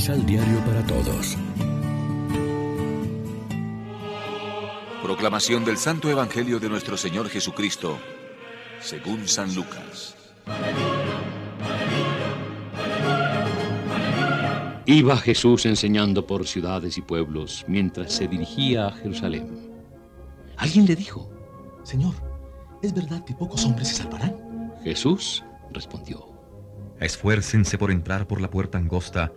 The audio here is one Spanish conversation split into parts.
misal diario para todos. Proclamación del Santo Evangelio de nuestro Señor Jesucristo, según San Lucas. Iba Jesús enseñando por ciudades y pueblos mientras se dirigía a Jerusalén. Alguien le dijo, Señor, ¿es verdad que pocos hombres se salvarán? Jesús respondió, Esfuércense por entrar por la puerta angosta,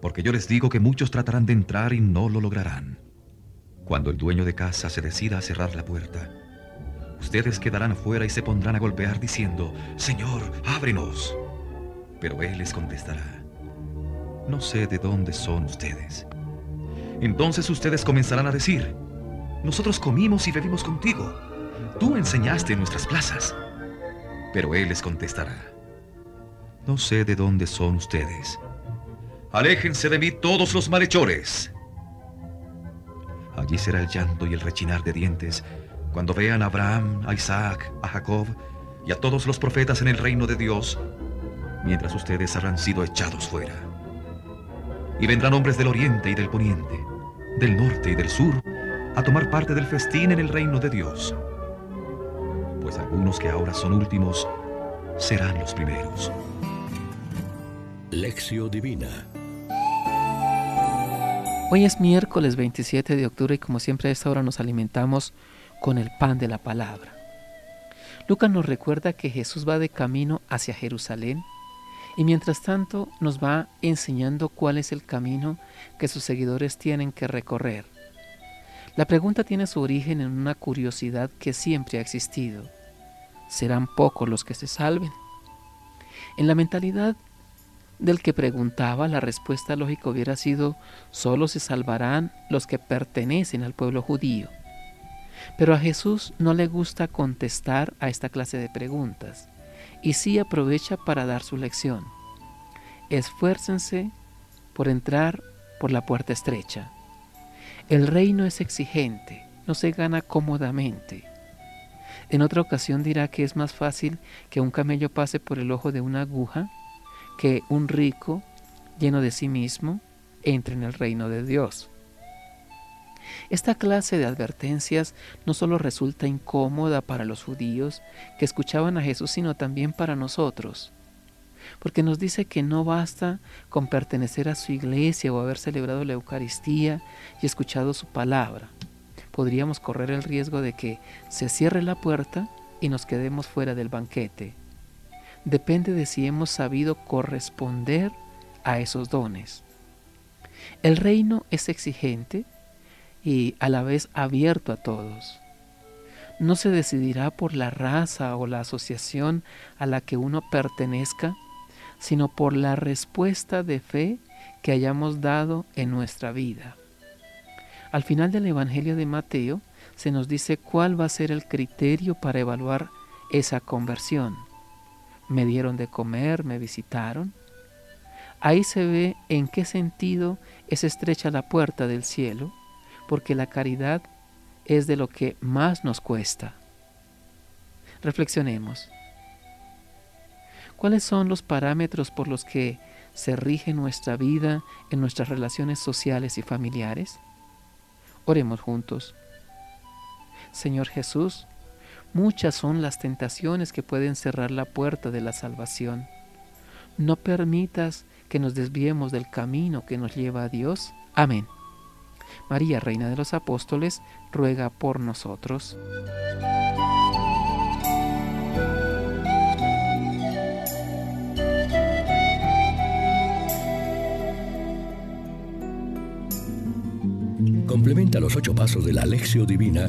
porque yo les digo que muchos tratarán de entrar y no lo lograrán. Cuando el dueño de casa se decida a cerrar la puerta, ustedes quedarán afuera y se pondrán a golpear diciendo, Señor, ábrenos. Pero él les contestará, no sé de dónde son ustedes. Entonces ustedes comenzarán a decir, nosotros comimos y bebimos contigo. Tú enseñaste en nuestras plazas. Pero él les contestará, no sé de dónde son ustedes. Aléjense de mí todos los malhechores. Allí será el llanto y el rechinar de dientes cuando vean a Abraham, a Isaac, a Jacob y a todos los profetas en el reino de Dios, mientras ustedes habrán sido echados fuera. Y vendrán hombres del oriente y del poniente, del norte y del sur, a tomar parte del festín en el reino de Dios. Pues algunos que ahora son últimos serán los primeros. Lección Divina Hoy es miércoles 27 de octubre y como siempre a esta hora nos alimentamos con el pan de la palabra. Lucas nos recuerda que Jesús va de camino hacia Jerusalén y mientras tanto nos va enseñando cuál es el camino que sus seguidores tienen que recorrer. La pregunta tiene su origen en una curiosidad que siempre ha existido. ¿Serán pocos los que se salven? En la mentalidad del que preguntaba, la respuesta lógica hubiera sido, solo se salvarán los que pertenecen al pueblo judío. Pero a Jesús no le gusta contestar a esta clase de preguntas, y sí aprovecha para dar su lección. Esfuércense por entrar por la puerta estrecha. El reino es exigente, no se gana cómodamente. En otra ocasión dirá que es más fácil que un camello pase por el ojo de una aguja que un rico, lleno de sí mismo, entre en el reino de Dios. Esta clase de advertencias no solo resulta incómoda para los judíos que escuchaban a Jesús, sino también para nosotros, porque nos dice que no basta con pertenecer a su iglesia o haber celebrado la Eucaristía y escuchado su palabra. Podríamos correr el riesgo de que se cierre la puerta y nos quedemos fuera del banquete depende de si hemos sabido corresponder a esos dones. El reino es exigente y a la vez abierto a todos. No se decidirá por la raza o la asociación a la que uno pertenezca, sino por la respuesta de fe que hayamos dado en nuestra vida. Al final del Evangelio de Mateo se nos dice cuál va a ser el criterio para evaluar esa conversión me dieron de comer, me visitaron. Ahí se ve en qué sentido es estrecha la puerta del cielo, porque la caridad es de lo que más nos cuesta. Reflexionemos. ¿Cuáles son los parámetros por los que se rige nuestra vida en nuestras relaciones sociales y familiares? Oremos juntos. Señor Jesús, Muchas son las tentaciones que pueden cerrar la puerta de la salvación. No permitas que nos desviemos del camino que nos lleva a Dios. Amén. María, Reina de los Apóstoles, ruega por nosotros. Complementa los ocho pasos de la Alexio Divina